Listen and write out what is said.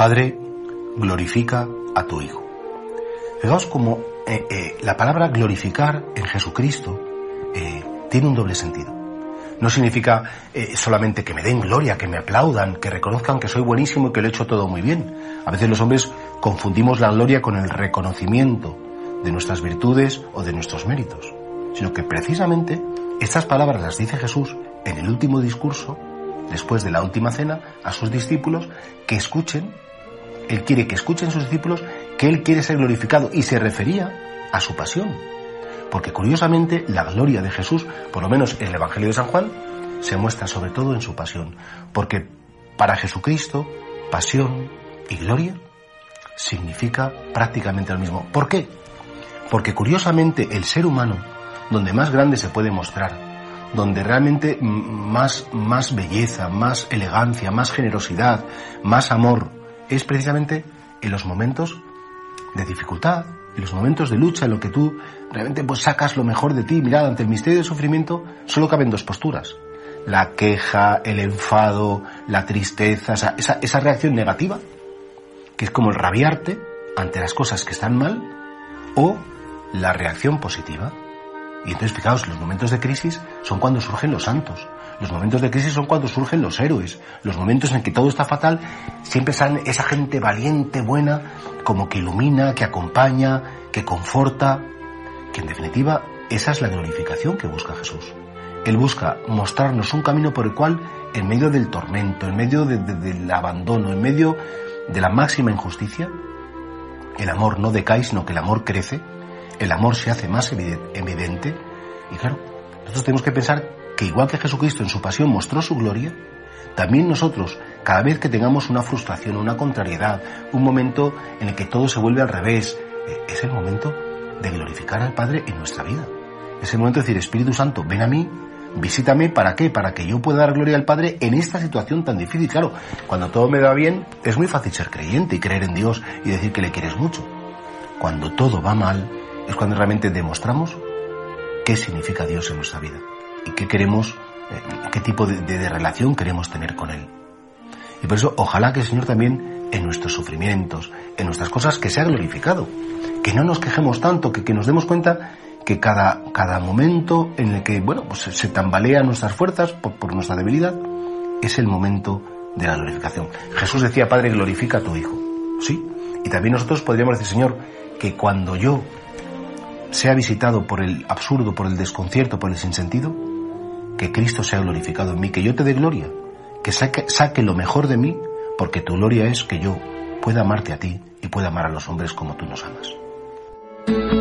Padre, glorifica a tu Hijo. Fijaos cómo eh, eh, la palabra glorificar en Jesucristo eh, tiene un doble sentido. No significa solamente que me den gloria, que me aplaudan, que reconozcan que soy buenísimo y que lo he hecho todo muy bien. A veces los hombres confundimos la gloria con el reconocimiento de nuestras virtudes o de nuestros méritos, sino que precisamente estas palabras las dice Jesús en el último discurso, después de la última cena, a sus discípulos que escuchen él quiere que escuchen sus discípulos que Él quiere ser glorificado y se refería a su pasión. Porque curiosamente la gloria de Jesús, por lo menos en el Evangelio de San Juan, se muestra sobre todo en su pasión. Porque para Jesucristo, pasión y gloria significa prácticamente lo mismo. ¿Por qué? Porque curiosamente el ser humano, donde más grande se puede mostrar, donde realmente más, más belleza, más elegancia, más generosidad, más amor es precisamente en los momentos de dificultad, en los momentos de lucha, en lo que tú realmente pues sacas lo mejor de ti. Mirad, ante el misterio del sufrimiento solo caben dos posturas. La queja, el enfado, la tristeza, esa, esa reacción negativa, que es como el rabiarte ante las cosas que están mal, o la reacción positiva. Y entonces, fijaos, los momentos de crisis son cuando surgen los santos, los momentos de crisis son cuando surgen los héroes. Los momentos en que todo está fatal, siempre sale esa gente valiente, buena, como que ilumina, que acompaña, que conforta. Que en definitiva, esa es la glorificación que busca Jesús. Él busca mostrarnos un camino por el cual, en medio del tormento, en medio del abandono, en medio de la máxima injusticia, el amor no decae, sino que el amor crece, el amor se hace más evidente. Y claro, nosotros tenemos que pensar que igual que Jesucristo en su pasión mostró su gloria, también nosotros, cada vez que tengamos una frustración, una contrariedad, un momento en el que todo se vuelve al revés, eh, es el momento de glorificar al Padre en nuestra vida. Es el momento de decir, Espíritu Santo, ven a mí, visítame, ¿para qué? Para que yo pueda dar gloria al Padre en esta situación tan difícil. Claro, cuando todo me va bien, es muy fácil ser creyente y creer en Dios y decir que le quieres mucho. Cuando todo va mal, es cuando realmente demostramos qué significa Dios en nuestra vida y qué queremos, eh, qué tipo de, relación queremos tener con Él. Y por eso, ojalá que el Señor también en nuestros sufrimientos, en nuestras cosas, que sea glorificado. Que no nos quejemos tanto, que, que nos demos cuenta que cada, cada momento en el que, bueno, pues se, tambalean nuestras fuerzas por, por, nuestra debilidad, es el momento de la glorificación. Jesús decía, Padre, glorifica a tu Hijo. Sí. Y también nosotros podríamos decir, Señor, que cuando yo sea visitado por el absurdo, por el desconcierto, por el sinsentido, que Cristo sea glorificado en mí, que yo te dé gloria, que saque, saque lo mejor de mí, porque tu gloria es que yo pueda amarte a ti y pueda amar a los hombres como tú nos amas.